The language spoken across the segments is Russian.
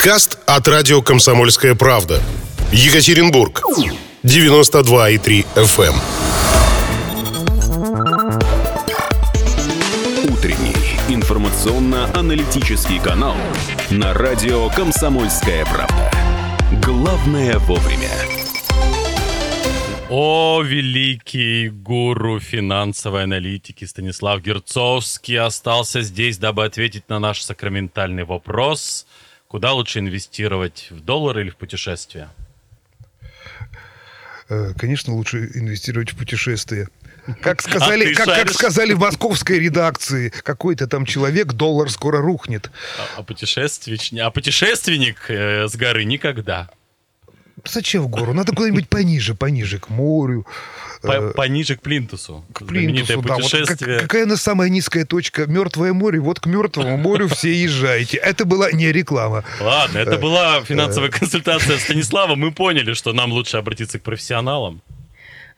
Подкаст от радио «Комсомольская правда». Екатеринбург. 92,3 FM. Эм. Утренний информационно-аналитический канал на радио «Комсомольская правда». Главное вовремя. О, великий гуру финансовой аналитики Станислав Герцовский остался здесь, дабы ответить на наш сакраментальный вопрос – Куда лучше инвестировать, в доллар или в путешествия? Э, конечно, лучше инвестировать в путешествия. Как сказали, а как, как сказали в московской редакции, какой-то там человек, доллар скоро рухнет. А, а, путешественник, а путешественник э, с горы никогда. Зачем в гору? Надо куда-нибудь пониже, пониже, к морю. По, э, пониже к Плинтусу. К Плинтусу, да. Вот как, какая на самая низкая точка? Мертвое море. Вот к Мертвому морю все езжайте. Это была не реклама. Ладно, это э, была финансовая э. консультация Станислава. Мы поняли, что нам лучше обратиться к профессионалам.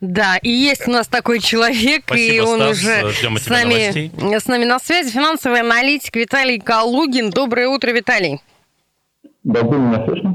Да, и есть у нас такой человек, Спасибо, и он Стас, уже с нами, с нами на связи. Финансовый аналитик Виталий Калугин. Доброе утро, Виталий. Доброе меня слышно?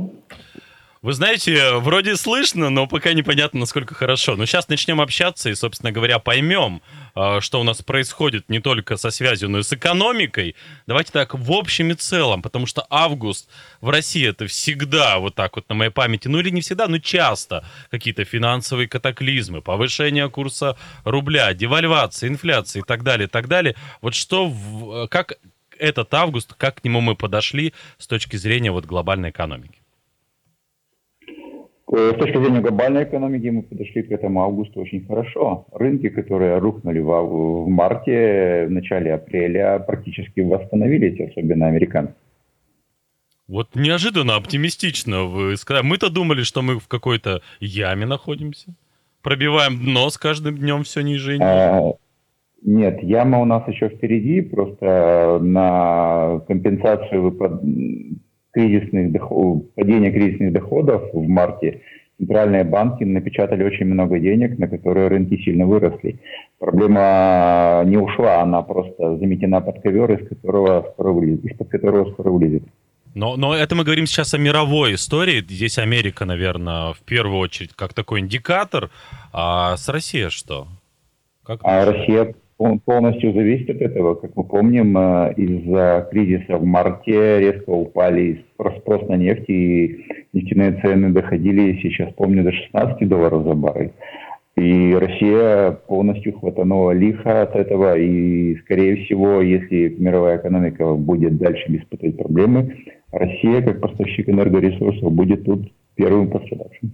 Вы знаете, вроде слышно, но пока непонятно, насколько хорошо. Но сейчас начнем общаться и, собственно говоря, поймем, а, что у нас происходит не только со связью, но и с экономикой. Давайте так, в общем и целом, потому что август в России это всегда вот так вот на моей памяти, ну или не всегда, но часто какие-то финансовые катаклизмы, повышение курса рубля, девальвация, инфляция и так далее, и так далее. Вот что, как этот август, как к нему мы подошли с точки зрения вот глобальной экономики? Э, с точки зрения глобальной экономики мы подошли к этому августу очень хорошо. Рынки, которые рухнули в, в марте, в начале апреля, практически восстановились, особенно американцы. Вот неожиданно оптимистично вы сказали. Мы-то думали, что мы в какой-то яме находимся. Пробиваем дно с каждым днем все ниже и ниже. А, нет, яма у нас еще впереди. Просто на компенсацию кризисных доход, падения кризисных доходов в марте центральные банки напечатали очень много денег, на которые рынки сильно выросли. Проблема не ушла, она просто заметена под ковер, из которого скоро вылезет, из-под которого скоро вылезет. Но, но это мы говорим сейчас о мировой истории. Здесь Америка, наверное, в первую очередь как такой индикатор. А с Россией что? Как а Россия полностью зависит от этого. Как мы помним, э, из-за кризиса в марте резко упали спрос на нефть, и нефтяные цены доходили, сейчас помню, до 16 долларов за баррель. И Россия полностью хватанула лихо от этого, и, скорее всего, если мировая экономика будет дальше испытывать проблемы, Россия, как поставщик энергоресурсов, будет тут первым пострадавшим.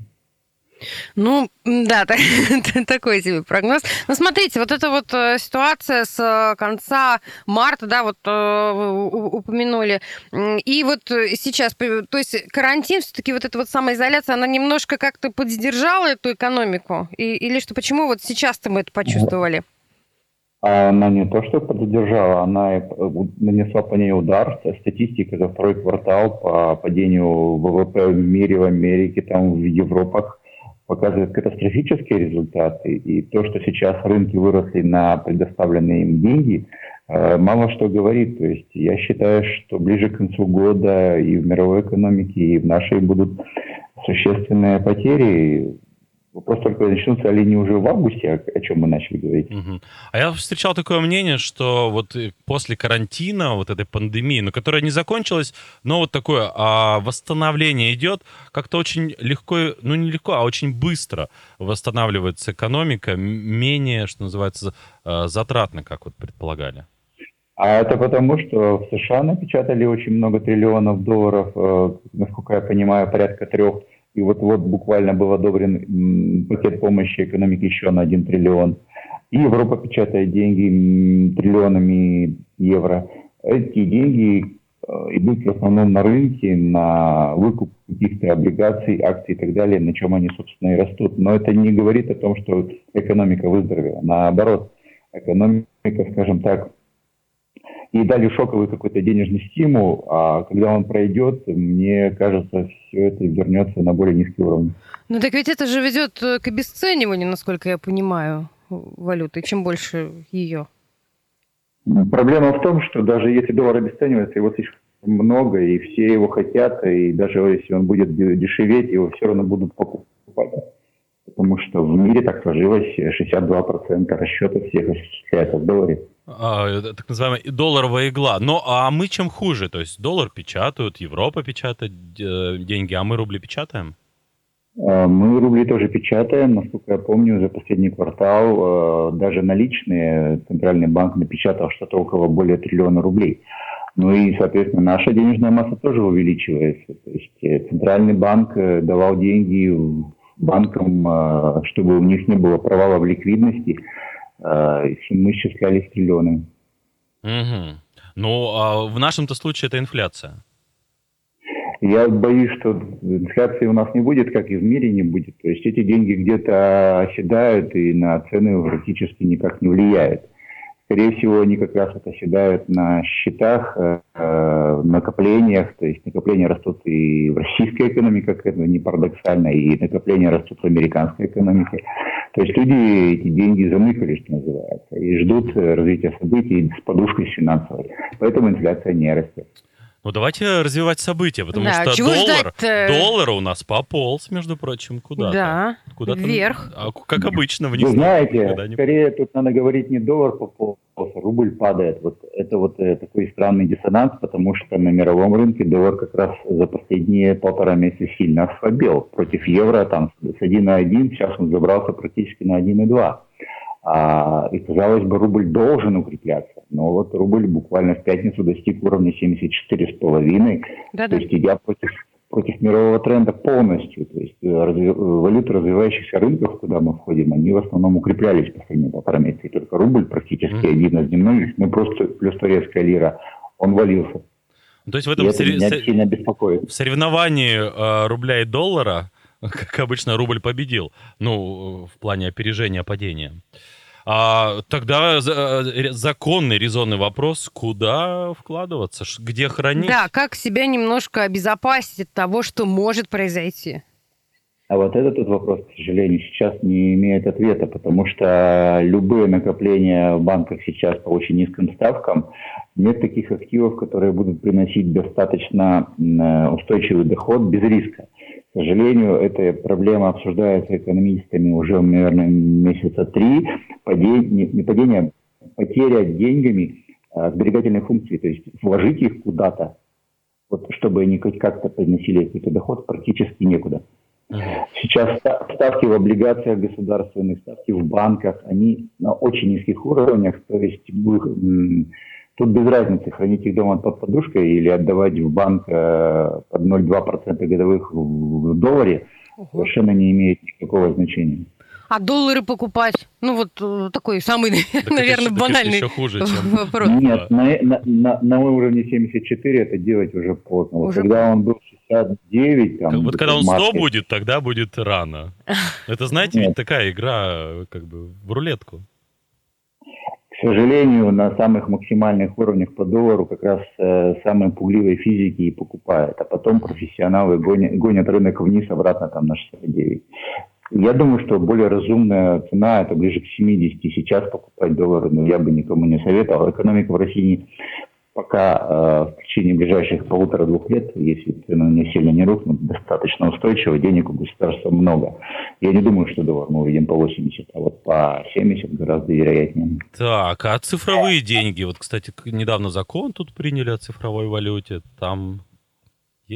Ну, да, такой себе прогноз. Но смотрите, вот эта вот э, ситуация с э, конца марта, да, вот э, упомянули, и вот сейчас, то есть карантин, все-таки вот эта вот самоизоляция, она немножко как-то поддержала эту экономику? И, или что, почему вот сейчас-то мы это почувствовали? Она не то, что поддержала, она нанесла по ней удар. Статистика за второй квартал по падению ВВП в мире, в Америке, там в Европах показывает катастрофические результаты. И то, что сейчас рынки выросли на предоставленные им деньги, э, мало что говорит. То есть я считаю, что ближе к концу года и в мировой экономике, и в нашей будут существенные потери. Вопрос только начнутся ли не уже в августе, о, чем мы начали говорить. Угу. А я встречал такое мнение, что вот после карантина, вот этой пандемии, но которая не закончилась, но вот такое а восстановление идет, как-то очень легко, ну не легко, а очень быстро восстанавливается экономика, менее, что называется, э, затратно, как вот предполагали. А это потому, что в США напечатали очень много триллионов долларов, э, насколько я понимаю, порядка трех и вот-вот буквально был одобрен пакет помощи экономике еще на 1 триллион. И Европа печатает деньги триллионами евро. Эти деньги э, идут в основном на рынке, на выкуп каких-то облигаций, акций и так далее, на чем они, собственно, и растут. Но это не говорит о том, что экономика выздоровела. Наоборот, экономика, скажем так, и дали шоковый какой-то денежный стимул, а когда он пройдет, мне кажется, все это вернется на более низкий уровень. Ну так ведь это же ведет э, к обесцениванию, насколько я понимаю, валюты, чем больше ее. Проблема в том, что даже если доллар обесценивается, его слишком много, и все его хотят, и даже если он будет дешеветь, его все равно будут покупать. Потому что в мире так сложилось, 62% расчетов всех осуществляется в долларе. А, так называемая долларовая игла. Но а мы чем хуже? То есть доллар печатают, Европа печатает э, деньги, а мы рубли печатаем? А, мы рубли тоже печатаем. Насколько я помню, за последний квартал э, даже наличные Центральный банк напечатал что-то около более триллиона рублей. Ну и, соответственно, наша денежная масса тоже увеличивается. То есть э, Центральный банк давал деньги банкам, чтобы у них не было провала в ликвидности – мы исчислялись триллионами. Угу. Ну, а в нашем-то случае это инфляция. Я боюсь, что инфляции у нас не будет, как и в мире не будет. То есть эти деньги где-то оседают и на цены практически никак не влияют. Скорее всего, они как раз вот оседают на счетах, э, накоплениях. То есть накопления растут и в российской экономике, как это не парадоксально, и накопления растут в американской экономике. То есть люди эти деньги заныкали, что называется, и ждут развития событий с подушкой финансовой. Поэтому инфляция не растет. Ну, давайте развивать события, потому да, что доллар, доллар у нас пополз, между прочим, куда-то. Да, куда-то вверх. А, как обычно, вниз. Вы знаете, не... скорее тут надо говорить не доллар пополз, а рубль падает. Вот это вот э, такой странный диссонанс, потому что на мировом рынке доллар как раз за последние полтора месяца сильно ослабел. Против евро там с 1,1, сейчас он забрался практически на 1,2. А, и, казалось бы, рубль должен укрепляться. Но вот рубль буквально в пятницу достиг уровня 74,5. Да-да. То есть идя против, против мирового тренда полностью. То есть э, разви, валюты развивающихся рынков, куда мы входим, они в основном укреплялись последние полтора месяца. И только рубль практически mm-hmm. один из дневных, ну просто плюс турецкая лира, он валился. То есть в этом сорев... сильно беспокоит. в соревновании э, рубля и доллара, как обычно, рубль победил. Ну, в плане опережения падения. А, тогда э, законный резонный вопрос, куда вкладываться, где хранить? Да, как себя немножко обезопасить от того, что может произойти? А вот этот вот вопрос, к сожалению, сейчас не имеет ответа, потому что любые накопления в банках сейчас по очень низким ставкам, нет таких активов, которые будут приносить достаточно э, устойчивый доход без риска. К сожалению, эта проблема обсуждается экономистами уже, наверное, месяца три. Падение, не падение, а потеря деньгами а, сберегательной функции, то есть вложить их куда-то, вот, чтобы они хоть как-то приносили какой-то доход, практически некуда. Сейчас ставки в облигациях государственных, ставки в банках, они на очень низких уровнях, то есть Тут без разницы, хранить их дома под подушкой или отдавать в банк э, под 0,2% годовых в долларе угу. совершенно не имеет никакого значения. А доллары покупать? Ну, вот э, такой самый, так наверное, это, банальный еще хуже, чем... вопрос. Нет, на, на, на уровне 74 это делать уже поздно. Уже... когда он был 69... Там, вот когда он 100 будет, тогда будет рано. Это, знаете, ведь такая игра как бы в рулетку к сожалению, на самых максимальных уровнях по доллару как раз э, самые пугливые физики и покупают, а потом профессионалы гонят, гонят рынок вниз обратно там на 69. Я думаю, что более разумная цена это ближе к 70 сейчас покупать доллары, но я бы никому не советовал. Экономика в России пока э, в течение ближайших полутора-двух лет, если цены не сильно не рухнут, достаточно устойчиво, денег у государства много. Я не думаю, что доллар мы увидим по 80, а вот по 70 гораздо вероятнее. Так, а цифровые деньги? Вот, кстати, недавно закон тут приняли о цифровой валюте. Там?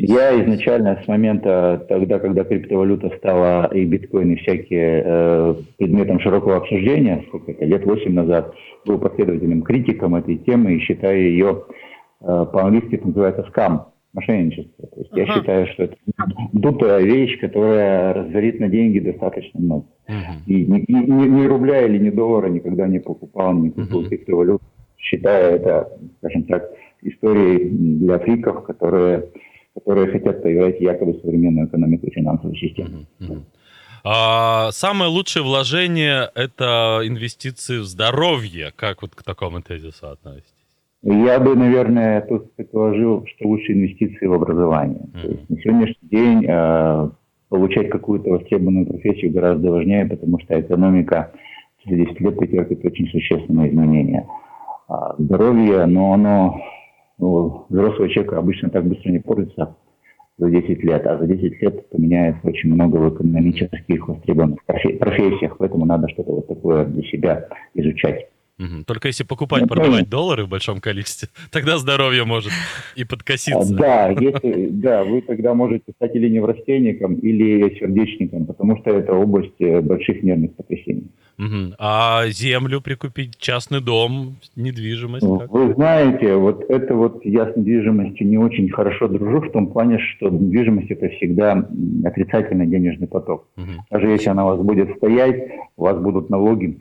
Я изначально с момента тогда, когда криптовалюта стала и биткоин, и всякие э, предметом широкого обсуждения, сколько это, лет 8 назад, был последовательным критиком этой темы и считаю ее, э, по-английски это называется скам, мошенничество. То есть ага. я считаю, что это дутая вещь, которая разорит на деньги достаточно много. Ага. И ни, ни, ни рубля или ни доллара никогда не покупал, не купил ага. криптовалют. Считаю это, скажем так, историей для фриков, которые которые хотят поиграть якобы современную экономику и финансовую систему. А, самое лучшее вложение – это инвестиции в здоровье. Как вот к такому тезису относитесь? Я бы, наверное, тут предположил, что лучше инвестиции в образование. Mm-hmm. То есть на сегодняшний день э, получать какую-то востребованную профессию гораздо важнее, потому что экономика за 10 лет претерпит очень существенные изменения. А здоровье, но оно ну, взрослого человека обычно так быстро не портится за 10 лет, а за 10 лет поменяется очень много в экономических востребованных профессиях, поэтому надо что-то вот такое для себя изучать. Угу. Только если покупать, ну, продавать доллары в большом количестве, тогда здоровье может и подкоситься. Да, если, да, вы тогда можете стать или неврастенником, или сердечником, потому что это область э, больших нервных потрясений. Угу. А землю прикупить, частный дом, недвижимость? Как? Вы знаете, вот это вот я с недвижимостью не очень хорошо дружу в том плане, что недвижимость это всегда отрицательный денежный поток. Угу. Даже если она у вас будет стоять, у вас будут налоги,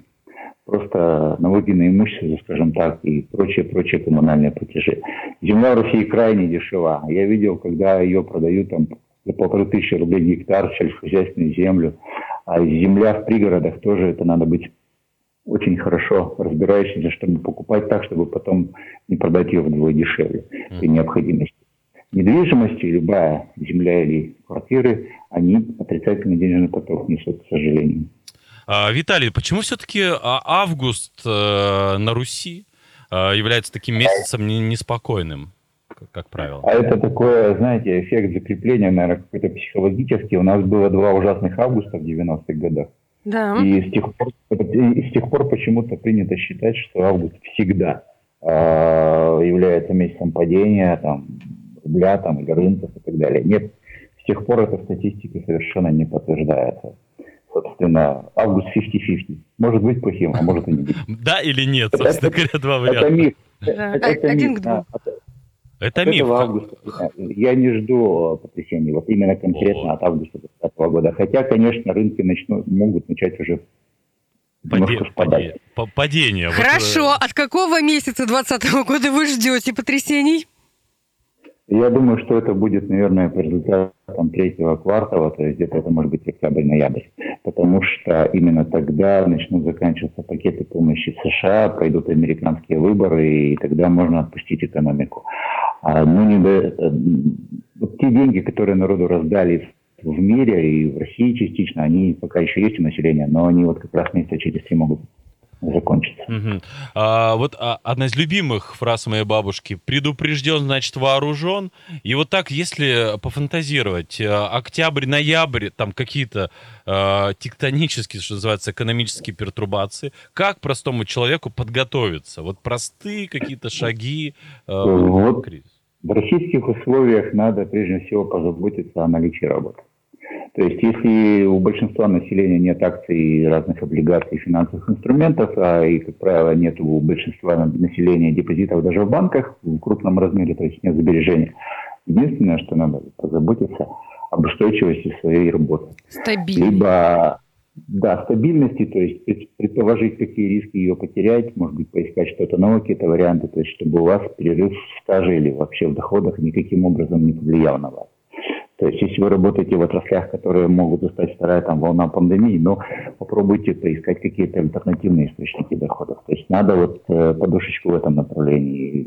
просто налоги на имущество, скажем так, и прочие-прочие коммунальные платежи. Земля в России крайне дешева. Я видел, когда ее продают там за полторы тысячи рублей гектар сельскохозяйственную землю, а земля в пригородах тоже это надо быть очень хорошо разбирающимся, чтобы покупать так, чтобы потом не продать ее вдвое дешевле при необходимости. Недвижимость, любая земля или квартиры, они отрицательный денежный поток несут, к сожалению. А, Виталий, почему все-таки а, август э, на Руси э, является таким месяцем неспокойным, как правило? А это такое, знаете, эффект закрепления, наверное, какой-то психологический. У нас было два ужасных августа в 90-х годах. Да. И с тех пор, и с тех пор почему-то принято считать, что август всегда э, является месяцем падения там, рубля там, или рынков и так далее. Нет, с тех пор эта статистика совершенно не подтверждается собственно, август 50-50. Может быть плохим, а может и не быть. Да или нет, собственно говоря, два варианта. Это миф. Один к двум. Это миф. августа я не жду потрясений, вот именно конкретно от августа 2020 года. Хотя, конечно, рынки начнут, могут начать уже Падение. Падение. Хорошо. Вот... От какого месяца 2020 года вы ждете потрясений? Я думаю, что это будет, наверное, по результатам третьего квартала, то есть где-то это может быть октябрь-ноябрь, потому что именно тогда начнут заканчиваться пакеты помощи США, пройдут американские выборы, и тогда можно отпустить экономику. А, ну, не до, э, вот те деньги, которые народу раздали в мире и в России частично, они пока еще есть у населения, но они вот как раз месяца через три могут закончится. Угу. А, вот а, одна из любимых фраз моей бабушки «предупрежден, значит вооружен». И вот так, если пофантазировать, э, октябрь, ноябрь, там какие-то э, тектонические, что называется, экономические пертурбации, как простому человеку подготовиться? Вот простые какие-то шаги э, вот кризис. В российских условиях надо прежде всего позаботиться о наличии работы. То есть если у большинства населения нет акций, разных облигаций, финансовых инструментов, а и, как правило, нет у большинства населения депозитов даже в банках в крупном размере, то есть нет сбережения, единственное, что надо позаботиться об устойчивости своей работы. Стабильность. Либо да, стабильности, то есть предположить, какие риски ее потерять, может быть, поискать что-то новое, какие-то варианты, то есть чтобы у вас перерыв в стаже или вообще в доходах никаким образом не повлиял на вас. То есть, если вы работаете в отраслях, которые могут застать вторая там, волна пандемии, но попробуйте поискать какие-то альтернативные источники доходов. То есть, надо вот э, подушечку в этом направлении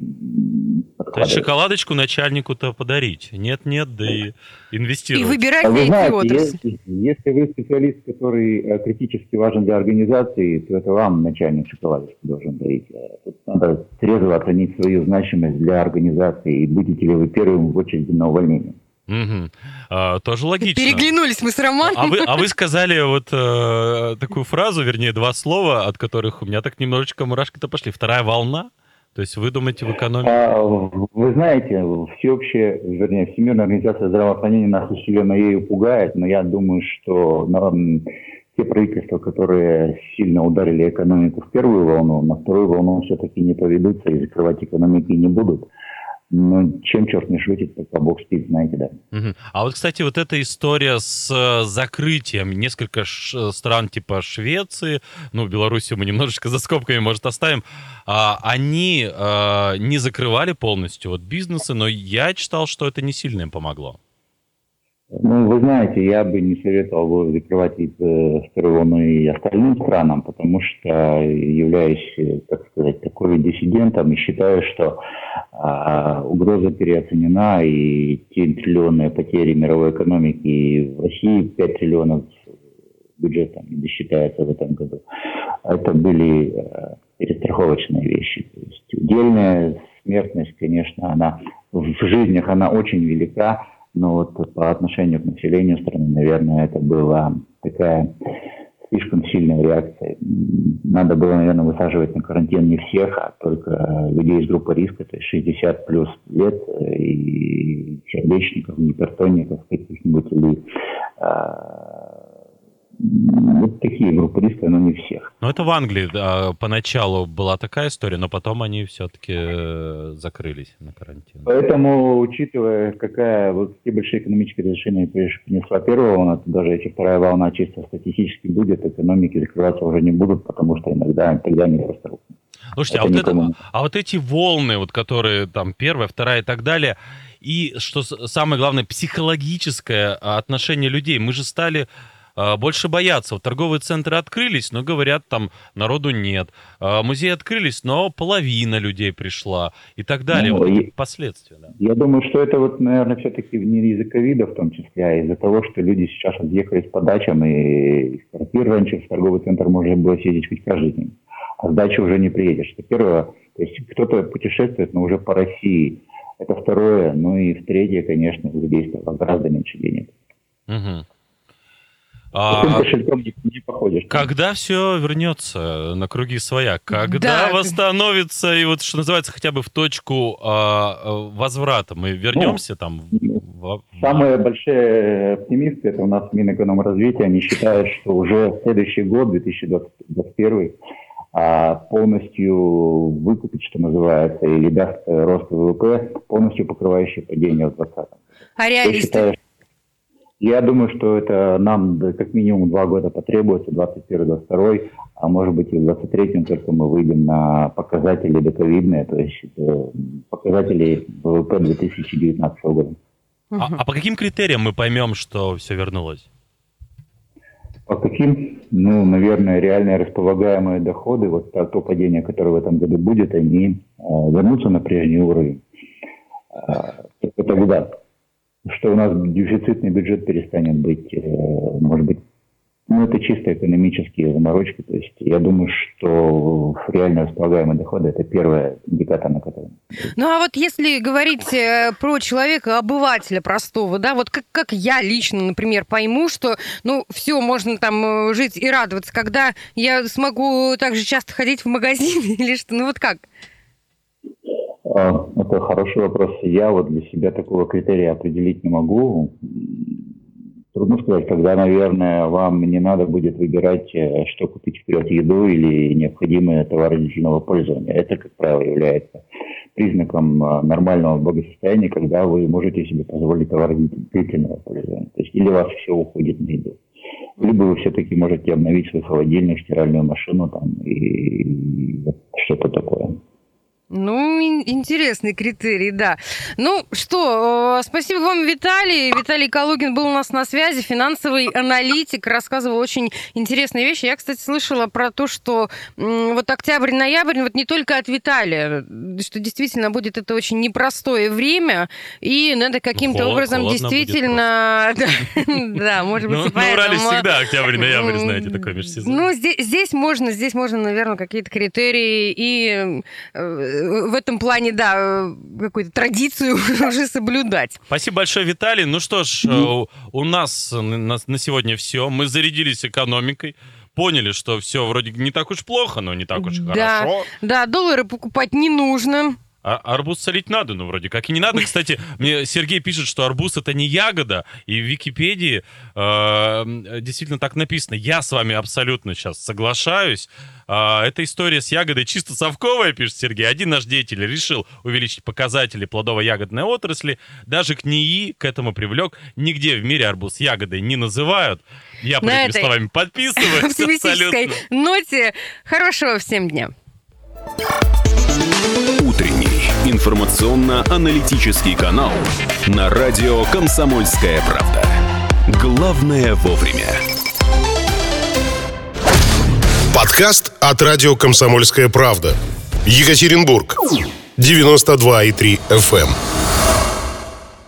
То есть, шоколадочку начальнику-то подарить? Нет-нет, да и инвестировать. И выбирать а вы знаете, если, если вы специалист, который э, критически важен для организации, то это вам начальник шоколадочку должен дарить. А тут надо трезво оценить свою значимость для организации, и будете ли вы первым в очереди на увольнение. Угу. А, тоже логично. Переглянулись мы с Романом. А вы, а вы сказали вот э, такую фразу, вернее, два слова, от которых у меня так немножечко мурашки-то пошли. Вторая волна? То есть вы думаете в экономике? А, вы знаете, всеобщая, вернее, Всемирная организация здравоохранения нас усиленно ею пугает, но я думаю, что на, те правительства, которые сильно ударили экономику в первую волну, на вторую волну все-таки не поведутся и закрывать экономики не будут. Ну, чем черт не шутит, пока Бог спит, знаете, да. Угу. А вот, кстати, вот эта история с э, закрытием несколько стран типа Швеции, ну, Белоруссию мы немножечко за скобками, может, оставим, а, они а, не закрывали полностью вот бизнесы, но я читал, что это не сильно им помогло. Ну, вы знаете, я бы не советовал бы закрывать и э, волну и остальным странам, потому что являюсь, э, так сказать, такой диссидентом и считаю, что а, угроза переоценена, и те триллионные потери мировой экономики в России 5 триллионов бюджета не досчитается в этом году. Это были э, перестраховочные вещи. То есть удельная смертность, конечно, она в жизнях она очень велика, но вот по отношению к населению страны, наверное, это была такая слишком сильная реакция. Надо было, наверное, высаживать на карантин не всех, а только людей из группы риска, то есть 60 плюс лет, и сердечников, гипертоников, каких-нибудь а, вот такие группы риска, но не всех. Но это в Англии да, поначалу была такая история, но потом они все-таки э, закрылись на карантин. Поэтому, учитывая, какая вот какие большие экономические разрешения принесла первая волна, то даже если вторая волна чисто статистически будет, экономики закрываться уже не будут, потому что иногда тогда они просто рухнут. Слушайте, а вот, это, а вот эти волны, вот которые там первая, вторая и так далее, и что самое главное, психологическое отношение людей. Мы же стали а, больше боятся. Вот торговые центры открылись, но говорят, там народу нет. А, музеи открылись, но половина людей пришла и так далее. Ну, вот и, последствия. Да. Я думаю, что это вот, наверное, все-таки не из-за ковида в том числе, а из-за того, что люди сейчас отъехались по дачам, и из квартир раньше в торговый центр можно было съездить хоть каждый день. А с дачи уже не приедешь. Это первое. То есть кто-то путешествует, но уже по России. Это второе. Ну и в третье, конечно, у людей стало гораздо меньше денег. Угу. А, не, не походишь. Когда все вернется на круги своя? Когда да. восстановится и вот, что называется, хотя бы в точку а, а возврата? Мы вернемся ну, там? В... Самые большие оптимисты, это у нас Минэкономразвития, они считают, что уже следующий год, 2021, а полностью выкупить, что называется, или даст рост ВВП, полностью покрывающий падение в 2020. А реалисты? Я думаю, что это нам как минимум два года потребуется, 21-22, а может быть и в 23-м только мы выйдем на показатели доковидные, то есть э, показатели ВВП 2019 года. А, а по каким критериям мы поймем, что все вернулось? По каким? Ну, наверное, реальные располагаемые доходы, вот то, то падение, которое в этом году будет, они э, вернутся на прежний уровень. Э, только тогда что у нас дефицитный бюджет перестанет быть, э, может быть, ну, это чисто экономические заморочки. То есть я думаю, что реально располагаемые доходы – это первый индикатор, на который... Ну, а вот если говорить э, про человека, обывателя простого, да, вот как, как я лично, например, пойму, что, ну, все, можно там э, жить и радоваться, когда я смогу также часто ходить в магазин или что, ну, вот как? А, это хороший вопрос. Я вот для себя такого критерия определить не могу. Трудно сказать, когда, наверное, вам не надо будет выбирать, э, что купить вперед, еду или необходимые товары длительного пользования. Это, как правило, является признаком э, нормального благосостояния, когда вы можете себе позволить товары длительного пользования. То есть или у вас все уходит на еду. Либо вы все-таки можете обновить свой холодильник, стиральную машину там, и, и что-то такое. Ну, интересный критерий, да. Ну что, э, спасибо вам, Виталий. Виталий Калугин был у нас на связи, финансовый аналитик, рассказывал очень интересные вещи. Я, кстати, слышала про то, что вот октябрь-ноябрь, вот не только от Виталия, что действительно будет это очень непростое время, и надо каким-то образом действительно... Да, может быть, ну, поэтому... На Урале всегда октябрь-ноябрь, знаете, такой межсезонье. Ну, здесь можно, здесь можно, наверное, какие-то критерии и э, в этом плане, да, какую-то традицию уже соблюдать. Спасибо большое, Виталий. Ну что ж, э, у нас на, на сегодня все. Мы зарядились экономикой поняли, что все вроде не так уж плохо, но не так уж да, хорошо. Да, доллары покупать не нужно. А арбуз солить надо, ну, вроде как и не надо. Кстати, мне Сергей пишет, что арбуз это не ягода, и в Википедии э, действительно так написано. Я с вами абсолютно сейчас соглашаюсь. Э, эта история с ягодой чисто совковая, пишет Сергей. Один наш деятель решил увеличить показатели плодово-ягодной отрасли, даже к НИИ к этому привлек. Нигде в мире арбуз ягодой не называют. Я под этими словами подписываюсь. оптимистической ноте. Хорошего всем дня. Утренний информационно-аналитический канал на радио «Комсомольская правда». Главное вовремя. Подкаст от радио «Комсомольская правда». Екатеринбург. 92,3 FM.